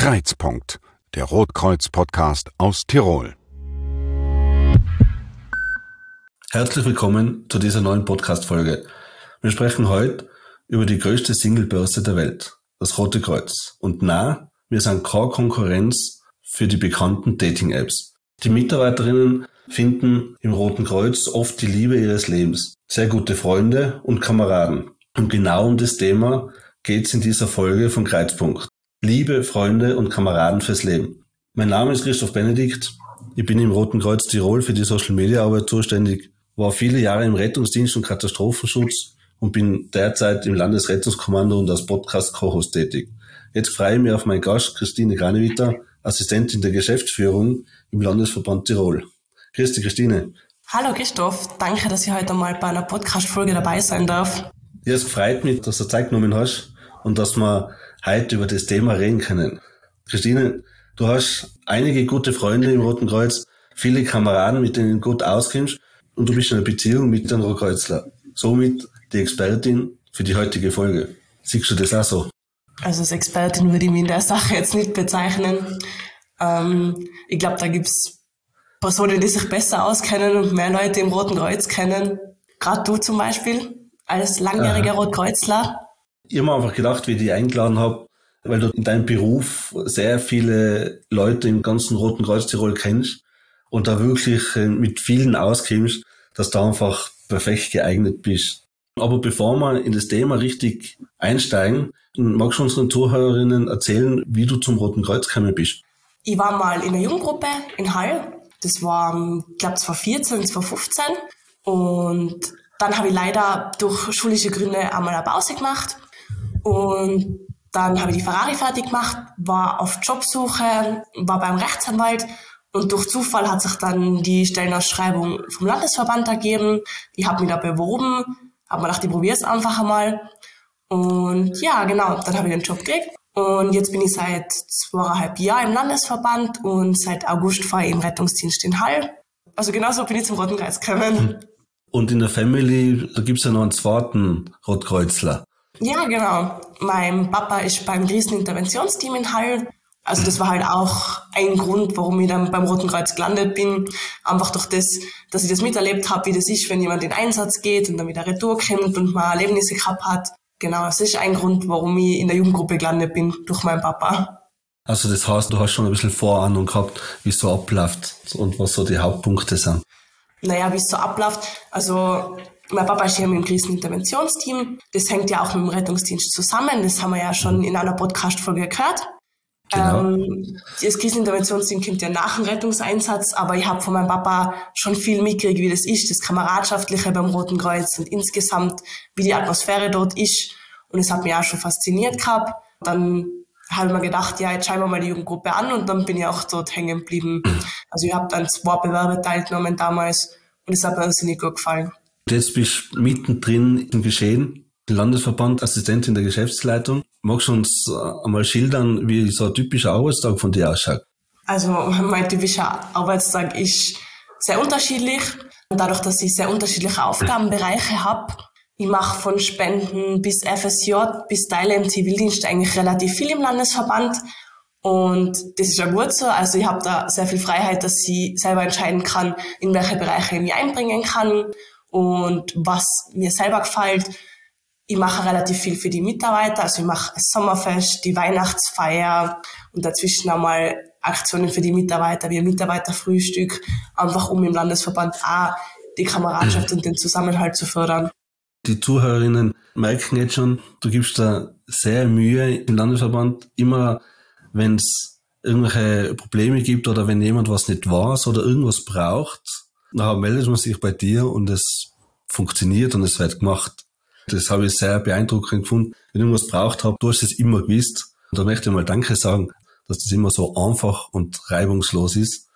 Kreuzpunkt, der Rotkreuz-Podcast aus Tirol. Herzlich willkommen zu dieser neuen Podcast-Folge. Wir sprechen heute über die größte Singlebörse der Welt, das Rote Kreuz. Und na, wir sind keine Konkurrenz für die bekannten Dating-Apps. Die Mitarbeiterinnen finden im Roten Kreuz oft die Liebe ihres Lebens, sehr gute Freunde und Kameraden. Und genau um das Thema geht es in dieser Folge von Kreuzpunkt. Liebe, Freunde und Kameraden fürs Leben. Mein Name ist Christoph Benedikt. Ich bin im Roten Kreuz Tirol für die Social Media Arbeit zuständig, war viele Jahre im Rettungsdienst und Katastrophenschutz und bin derzeit im Landesrettungskommando und als Podcast-Co-Host tätig. Jetzt freue ich mich auf meinen Gast Christine Granewitter, Assistentin der Geschäftsführung im Landesverband Tirol. Christi, Christine. Hallo Christoph, danke, dass ich heute mal bei einer Podcast-Folge dabei sein darf. Ja, es freut mich, dass du Zeit genommen hast und dass wir heute über das Thema reden können. Christine, du hast einige gute Freunde im Roten Kreuz, viele Kameraden, mit denen du gut auskimmst und du bist in einer Beziehung mit einem Rotkreuzler. Somit die Expertin für die heutige Folge. Siehst du das auch so? Also als Expertin würde ich mich in der Sache jetzt nicht bezeichnen. Ähm, ich glaube, da gibt's Personen, die sich besser auskennen und mehr Leute im Roten Kreuz kennen. Gerade du zum Beispiel, als langjähriger Rotkreuzler. Ich habe mir einfach gedacht, wie ich dich eingeladen habe, weil du in deinem Beruf sehr viele Leute im ganzen Roten Kreuz Tirol kennst und da wirklich äh, mit vielen auskimmst, dass du einfach perfekt geeignet bist. Aber bevor wir in das Thema richtig einsteigen, magst du unseren Zuhörerinnen erzählen, wie du zum Roten Kreuz gekommen bist? Ich war mal in der Jugendgruppe in Hall das war, ich glaube, 2014, 2015. Und dann habe ich leider durch schulische Gründe einmal eine Pause gemacht. Und dann habe ich die Ferrari fertig gemacht, war auf Jobsuche, war beim Rechtsanwalt und durch Zufall hat sich dann die Stellenausschreibung vom Landesverband ergeben. Ich habe mich da beworben, habe mir gedacht, ich probiere es einfach einmal. Und ja, genau, dann habe ich den Job gekriegt. Und jetzt bin ich seit zweieinhalb Jahren im Landesverband und seit August fahre ich im Rettungsdienst in Hall. Also genauso bin ich zum Roten Kreuz gekommen. Und in der Family, da gibt's ja noch einen zweiten Rotkreuzler. Ja, genau. Mein Papa ist beim Kriseninterventionsteam in Hall. Also das war halt auch ein Grund, warum ich dann beim Roten Kreuz gelandet bin. Einfach durch das, dass ich das miterlebt habe, wie das ist, wenn jemand in Einsatz geht und dann wieder retour kommt und mal Erlebnisse gehabt hat. Genau, das ist ein Grund, warum ich in der Jugendgruppe gelandet bin, durch meinen Papa. Also das heißt, du hast schon ein bisschen Vorahnung gehabt, wie es so abläuft und was so die Hauptpunkte sind. Naja, wie es so abläuft. Also mein Papa ist hier im Kriseninterventionsteam. Das hängt ja auch mit dem Rettungsdienst zusammen. Das haben wir ja schon in einer Podcast-Folge gehört. Genau. Ähm, das Kriseninterventionsteam kommt ja nach dem Rettungseinsatz, aber ich habe von meinem Papa schon viel mitgekriegt, wie das ist, das Kameradschaftliche beim Roten Kreuz und insgesamt, wie die Atmosphäre dort ist. Und es hat mich auch schon fasziniert gehabt. Dann habe ich mir gedacht, ja, jetzt schauen wir mal die Jugendgruppe an und dann bin ich auch dort hängen geblieben. Also ich habe dann zwei Bewerbe teilgenommen damals und es hat mir irrsinnig gut gefallen. Jetzt bist du mittendrin im Geschehen Landesverband, Assistentin der Geschäftsleitung. Magst du uns äh, einmal schildern, wie so ein typischer Arbeitstag von dir ausschaut? Also mein typischer Arbeitstag ist sehr unterschiedlich. Dadurch, dass ich sehr unterschiedliche Aufgabenbereiche habe, ich mache von Spenden bis FSJ bis Teile im Zivildienst eigentlich relativ viel im Landesverband. Und das ist ja gut so. Also ich habe da sehr viel Freiheit, dass ich selber entscheiden kann, in welche Bereiche ich mich einbringen kann und was mir selber gefällt. Ich mache relativ viel für die Mitarbeiter, also ich mache das Sommerfest, die Weihnachtsfeier und dazwischen einmal Aktionen für die Mitarbeiter, wie ein Mitarbeiterfrühstück, einfach um im Landesverband auch die Kameradschaft und den Zusammenhalt zu fördern. Die Zuhörerinnen merken jetzt schon, du gibst da sehr Mühe im Landesverband, immer wenn es irgendwelche Probleme gibt oder wenn jemand was nicht weiß oder irgendwas braucht, dann meldet man sich bei dir und es funktioniert und es wird gemacht. Das habe ich sehr beeindruckend gefunden. Wenn ich irgendwas braucht habe, du hast es immer gewusst. Und da möchte ich mal Danke sagen, dass das immer so einfach und reibungslos ist.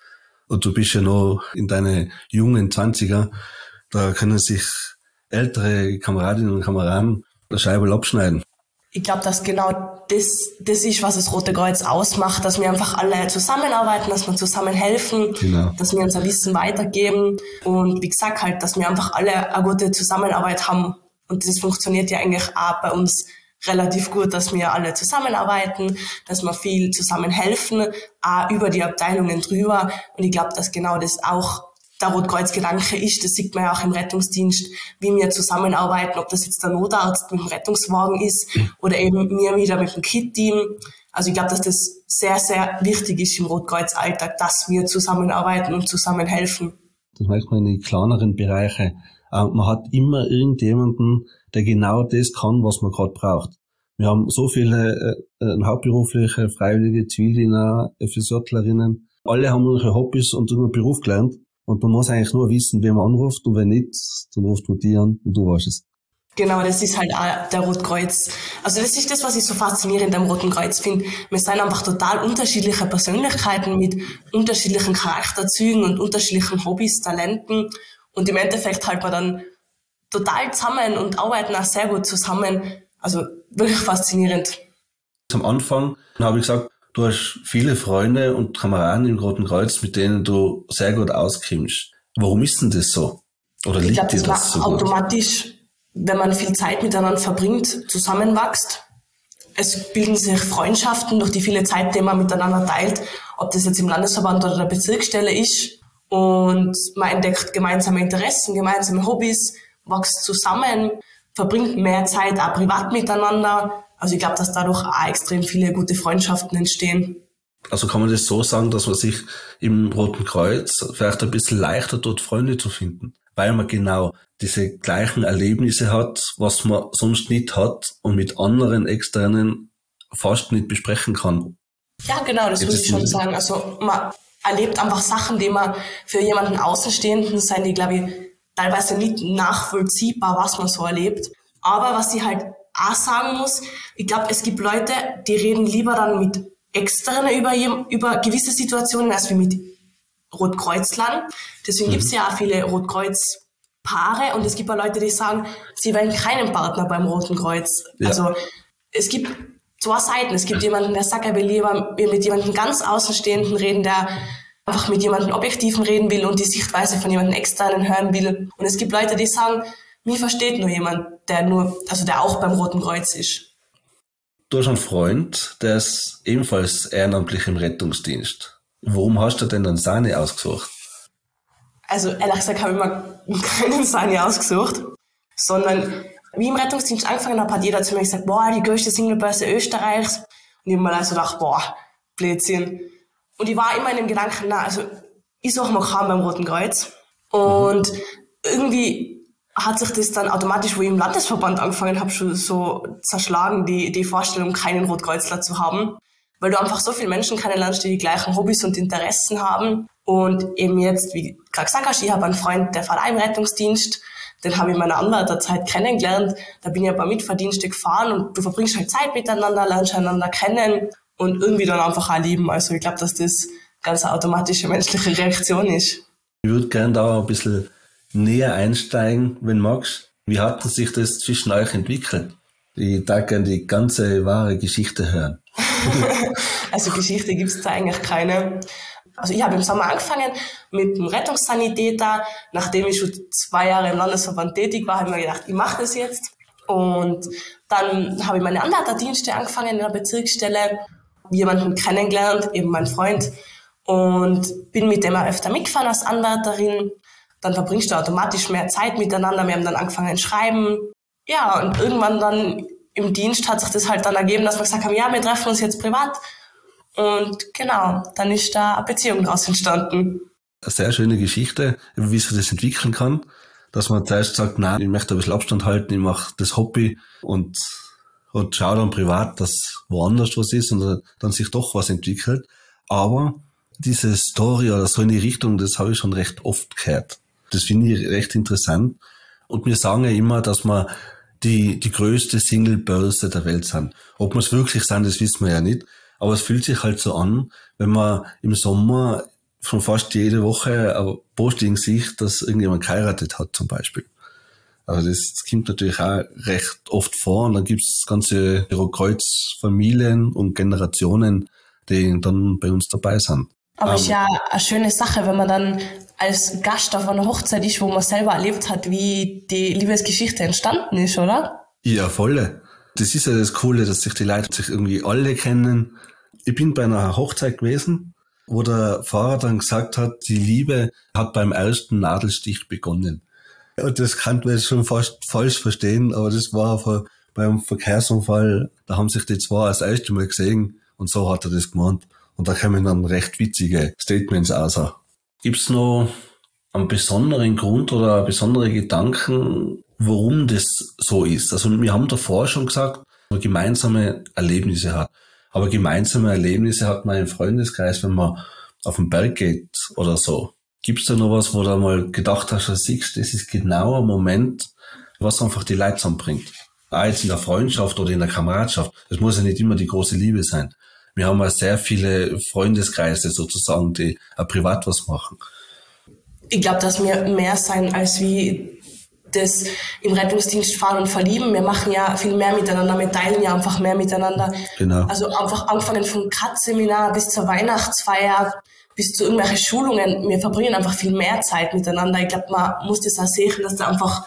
Und du bist ja noch in deine jungen Zwanziger. Da können sich ältere Kameradinnen und Kameraden der Scheibe abschneiden. Ich glaube, dass genau das, das ist, was das Rote Kreuz ausmacht, dass wir einfach alle zusammenarbeiten, dass wir zusammen helfen, genau. dass wir unser Wissen weitergeben und wie gesagt halt, dass wir einfach alle eine gute Zusammenarbeit haben und das funktioniert ja eigentlich auch bei uns relativ gut, dass wir alle zusammenarbeiten, dass wir viel zusammen helfen, auch über die Abteilungen drüber. Und ich glaube, dass genau das auch der Rotkreuz-Gedanke ist. Das sieht man ja auch im Rettungsdienst, wie wir zusammenarbeiten, ob das jetzt der Notarzt mit dem Rettungswagen ist oder eben mir wieder mit dem Kit-Team. Also ich glaube, dass das sehr, sehr wichtig ist im Rotkreuz-Alltag, dass wir zusammenarbeiten und zusammen helfen. Das merkt man in den kleineren Bereichen. Äh, man hat immer irgendjemanden, der genau das kann, was man gerade braucht. Wir haben so viele äh, äh hauptberufliche, freiwillige Zivildiener, FSJlerinnen. Alle haben ihre Hobbys und einen Beruf gelernt. Und man muss eigentlich nur wissen, wer man anruft und wenn nicht, dann ruft man die an und du weißt es. Genau, das ist halt auch der Rotkreuz. Also das ist das, was ich so faszinierend am Roten Kreuz finde. Wir sind einfach total unterschiedliche Persönlichkeiten mit unterschiedlichen Charakterzügen und unterschiedlichen Hobbys, Talenten. Und im Endeffekt halt man dann total zusammen und arbeiten auch sehr gut zusammen. Also wirklich faszinierend. Am Anfang habe ich gesagt, du hast viele Freunde und Kameraden im Roten Kreuz, mit denen du sehr gut auskimmst. Warum ist denn das so? Oder liegt glaub, dir das, das so automatisch, gut? wenn man viel Zeit miteinander verbringt, zusammenwächst. Es bilden sich Freundschaften durch die viele Zeit, die man miteinander teilt, ob das jetzt im Landesverband oder der Bezirksstelle ist. Und man entdeckt gemeinsame Interessen, gemeinsame Hobbys, wächst zusammen, verbringt mehr Zeit auch privat miteinander. Also ich glaube, dass dadurch auch extrem viele gute Freundschaften entstehen. Also kann man das so sagen, dass man sich im Roten Kreuz vielleicht ein bisschen leichter dort Freunde zu finden, weil man genau diese gleichen Erlebnisse hat, was man sonst nicht hat und mit anderen externen fast nicht besprechen kann. Ja, genau, das würde ich schon sagen. Also man erlebt einfach Sachen, die man für jemanden Außenstehenden sein, die glaube ich teilweise nicht nachvollziehbar, was man so erlebt. Aber was ich halt auch sagen muss, ich glaube, es gibt Leute, die reden lieber dann mit Externen über, über gewisse Situationen als wie mit Rotkreuzlern. Deswegen mhm. gibt es ja auch viele Rotkreuz-Paare und es gibt auch Leute, die sagen, sie wollen keinen Partner beim Roten Kreuz. Ja. Also es gibt zwei Seiten. Es gibt jemanden, der sagt, er will lieber mit jemandem ganz Außenstehenden reden, der einfach mit jemandem Objektiven reden will und die Sichtweise von jemandem Externen hören will. Und es gibt Leute, die sagen, mir versteht nur jemand, der nur, also der auch beim Roten Kreuz ist. Du hast einen Freund, der ist ebenfalls ehrenamtlich im Rettungsdienst. Warum hast du denn dann seine ausgesucht? Also ehrlich gesagt habe ich mir keinen seine ausgesucht, sondern wie ich im Rettungsdienst angefangen habe, hat jeder zu mir gesagt, boah, die größte Singlebörse Österreichs. Und ich habe mir also gedacht, boah, Blödsinn. Und ich war immer in dem Gedanken, na, also ich suche mal kaum beim Roten Kreuz. Und mhm. irgendwie hat sich das dann automatisch, wo ich im Landesverband angefangen habe, schon so zerschlagen, die, die Vorstellung, keinen Rotkreuzler zu haben. Weil du einfach so viele Menschen kennenlernst, die die gleichen Hobbys und Interessen haben. Und eben jetzt, wie gerade gesagt hast, ich habe einen Freund, der fährt im Rettungsdienst. Den habe ich in meiner Anwärterzeit kennengelernt. Da bin ich ein paar Mitverdienste gefahren und du verbringst halt Zeit miteinander, lernst einander kennen und irgendwie dann einfach auch lieben. Also ich glaube, dass das ganz eine automatische menschliche Reaktion ist. Ich würde gerne da ein bisschen näher einsteigen, wenn magst. Wie hat sich das zwischen euch entwickelt? Ich darf gerne die ganze wahre Geschichte hören. also Geschichte gibt es da eigentlich keine. Also ich habe im Sommer angefangen mit dem Rettungssanitäter. Nachdem ich schon zwei Jahre im Landesverband tätig war, habe ich mir gedacht, ich mache das jetzt. Und dann habe ich meine Anwärterdienste angefangen in der Bezirksstelle jemanden kennengelernt, eben mein Freund, und bin mit dem auch öfter mitgefahren als Anwärterin. Dann verbringst du automatisch mehr Zeit miteinander. Wir haben dann angefangen zu schreiben. Ja, und irgendwann dann im Dienst hat sich das halt dann ergeben, dass wir gesagt haben, ja, wir treffen uns jetzt privat. Und genau, dann ist da eine Beziehung daraus entstanden. Eine sehr schöne Geschichte, wie sich das entwickeln kann. Dass man zuerst sagt, nein, ich möchte ein bisschen Abstand halten, ich mache das Hobby und und schau dann privat, dass woanders was ist und dann sich doch was entwickelt. Aber diese Story oder so in die Richtung, das habe ich schon recht oft gehört. Das finde ich recht interessant. Und wir sagen ja immer, dass wir die, die größte Single-Börse der Welt sind. Ob wir es wirklich sind, das wissen wir ja nicht. Aber es fühlt sich halt so an, wenn man im Sommer schon fast jede Woche ein Posting sieht, dass irgendjemand geheiratet hat zum Beispiel. Also das, das kommt natürlich auch recht oft vor und dann gibt's ganze Kreuzfamilien und Generationen, die dann bei uns dabei sind. Aber um, ist ähm, ja eine schöne Sache, wenn man dann als Gast auf einer Hochzeit ist, wo man selber erlebt hat, wie die Liebesgeschichte entstanden ist, oder? Ja, volle. Das ist ja das Coole, dass sich die Leute sich irgendwie alle kennen. Ich bin bei einer Hochzeit gewesen, wo der Fahrer dann gesagt hat, die Liebe hat beim ersten Nadelstich begonnen. Und das kann man jetzt schon fast falsch verstehen, aber das war vor, beim Verkehrsunfall, da haben sich die zwei das erste Mal gesehen und so hat er das gemeint. Und da kommen dann recht witzige Statements aus. Gibt's noch einen besonderen Grund oder besondere Gedanken, warum das so ist? Also wir haben davor schon gesagt, man gemeinsame Erlebnisse hat. Aber gemeinsame Erlebnisse hat man im Freundeskreis, wenn man auf den Berg geht oder so. Gibt's da noch was, wo du mal gedacht hast, du siehst, das ist genau ein Moment, was einfach die Leute zusammenbringt. Auch jetzt in der Freundschaft oder in der Kameradschaft. Das muss ja nicht immer die große Liebe sein. Wir haben ja sehr viele Freundeskreise sozusagen, die auch privat was machen. Ich glaube, dass wir mehr sein als wie das im Rettungsdienst fahren und verlieben. Wir machen ja viel mehr miteinander, wir teilen ja einfach mehr miteinander. Genau. Also einfach angefangen vom Kat-Seminar bis zur Weihnachtsfeier, bis zu irgendwelchen Schulungen. Wir verbringen einfach viel mehr Zeit miteinander. Ich glaube, man muss das auch sehen, dass da einfach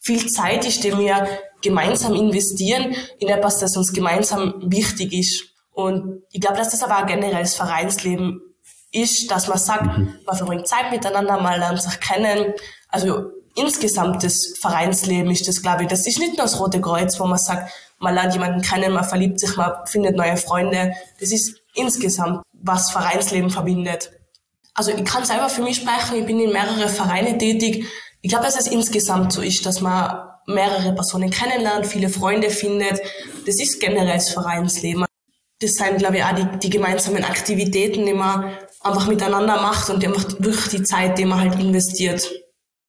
viel Zeit ist, die wir gemeinsam investieren in etwas, das uns gemeinsam wichtig ist. Und ich glaube, dass das aber auch generell das Vereinsleben ist, dass man sagt, mhm. man verbringt Zeit miteinander, man lernt sich kennen. Also insgesamt das Vereinsleben ist das, glaube ich. Das ist nicht nur das Rote Kreuz, wo man sagt, man lernt jemanden kennen, man verliebt sich, man findet neue Freunde. Das ist insgesamt, was Vereinsleben verbindet. Also ich kann selber für mich sprechen, ich bin in mehrere Vereine tätig. Ich glaube, dass es insgesamt so ist, dass man mehrere Personen kennenlernt, viele Freunde findet. Das ist generell das Vereinsleben. Das sind, glaube ich, auch die, die gemeinsamen Aktivitäten, die man einfach miteinander macht und einfach durch die Zeit, die man halt investiert.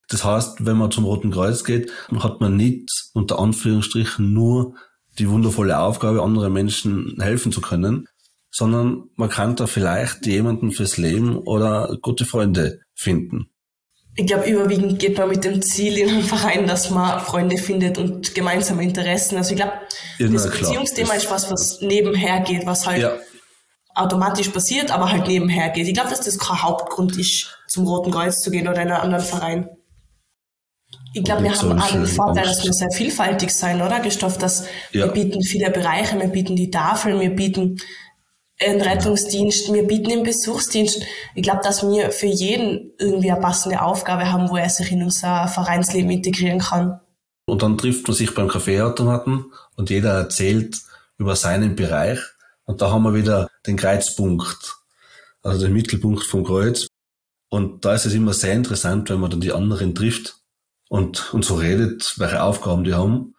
Das heißt, wenn man zum Roten Kreuz geht, hat man nicht unter Anführungsstrichen nur die wundervolle Aufgabe, anderen Menschen helfen zu können, sondern man kann da vielleicht jemanden fürs Leben oder gute Freunde finden. Ich glaube, überwiegend geht man mit dem Ziel in einem Verein, dass man Freunde findet und gemeinsame Interessen. Also ich glaube, das Beziehungsthema ist was, was nebenher geht, was halt ja. automatisch passiert, aber halt nebenher geht. Ich glaube, dass das kein Hauptgrund ist, zum Roten Kreuz zu gehen oder in einen anderen Verein. Ich glaube, wir haben alle den Vorteil, dass wir sehr vielfältig sein, oder, Christoph? Dass ja. wir bieten viele Bereiche, wir bieten die Tafeln, wir bieten einen Rettungsdienst, wir bieten den Besuchsdienst. Ich glaube, dass wir für jeden irgendwie eine passende Aufgabe haben, wo er sich in unser Vereinsleben integrieren kann. Und dann trifft man sich beim Kaffeeautomaten und jeder erzählt über seinen Bereich. Und da haben wir wieder den Kreuzpunkt, also den Mittelpunkt vom Kreuz. Und da ist es immer sehr interessant, wenn man dann die anderen trifft und, und so redet, welche Aufgaben die haben.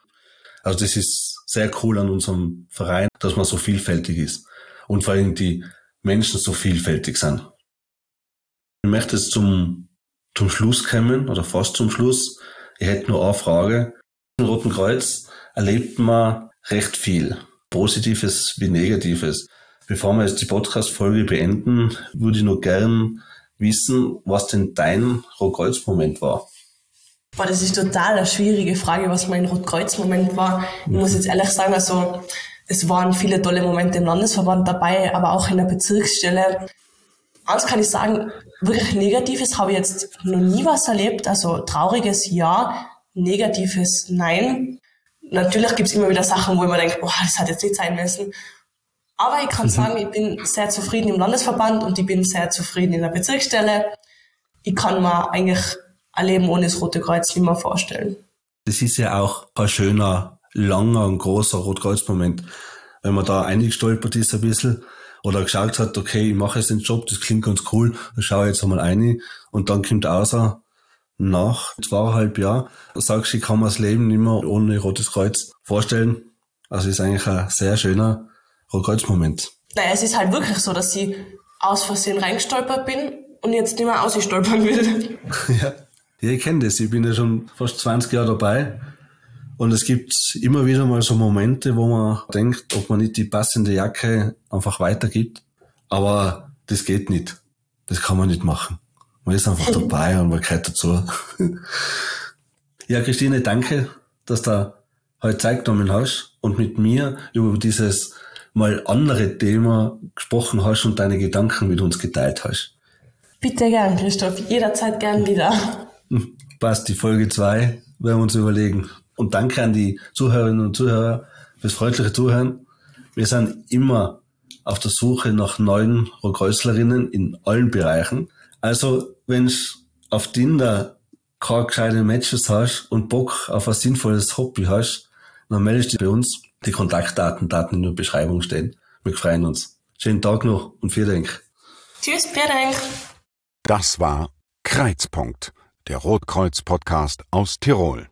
Also das ist sehr cool an unserem Verein, dass man so vielfältig ist und vor allem die Menschen so vielfältig sind. Ich möchte jetzt zum, zum Schluss kommen oder fast zum Schluss. Ich hätte nur eine Frage. Im Roten Kreuz erlebt man recht viel. Positives wie Negatives. Bevor wir jetzt die Podcast-Folge beenden, würde ich nur gern wissen, was denn dein Rotkreuz-Moment war. Boah, das ist total eine schwierige Frage, was mein Rotkreuz-Moment war. Ich muss jetzt ehrlich sagen, also es waren viele tolle Momente im Landesverband dabei, aber auch in der Bezirksstelle. Eins kann ich sagen, wirklich Negatives habe ich jetzt noch nie was erlebt. Also trauriges ja, negatives nein. Natürlich gibt es immer wieder Sachen, wo ich mir denke, boah, das hat jetzt nicht sein müssen. Aber ich kann mhm. sagen, ich bin sehr zufrieden im Landesverband und ich bin sehr zufrieden in der Bezirksstelle. Ich kann mir eigentlich ein Leben ohne das Rote Kreuz nicht mehr vorstellen. Das ist ja auch ein schöner, langer und großer Rotkreuz-Moment. Wenn man da eingestolpert ist ein bisschen oder geschaut hat, okay, ich mache jetzt den Job, das klingt ganz cool, dann schaue ich jetzt einmal ein und dann kommt außer nach zweieinhalb Jahren, sagst du, ich kann mir das Leben nicht mehr ohne Rotes Kreuz vorstellen. Also ist eigentlich ein sehr schöner Rotkreuz-Moment. Naja, es ist halt wirklich so, dass ich aus Versehen reingestolpert bin und jetzt nicht mehr ausstolpern will. ja. Ja, ich kenne das. Ich bin ja schon fast 20 Jahre dabei. Und es gibt immer wieder mal so Momente, wo man denkt, ob man nicht die passende Jacke einfach weitergibt. Aber das geht nicht. Das kann man nicht machen. Man ist einfach dabei und man gehört dazu. ja, Christine, danke, dass du heute Zeit genommen hast und mit mir über dieses mal andere Thema gesprochen hast und deine Gedanken mit uns geteilt hast. Bitte gern, Christoph. Jederzeit gern wieder. Passt, die Folge zwei werden wir uns überlegen. Und danke an die Zuhörerinnen und Zuhörer fürs freundliche Zuhören. Wir sind immer auf der Suche nach neuen Rohkreuzlerinnen in allen Bereichen. Also, wenn du auf Tinder keine gescheiten Matches hast und Bock auf ein sinnvolles Hobby hast, dann meldest dich bei uns. Die Kontaktdaten, Daten in der Beschreibung stehen. Wir freuen uns. Schönen Tag noch und vielen Dank. Tschüss, vielen Dank. Das war Kreuzpunkt, der Rotkreuz-Podcast aus Tirol.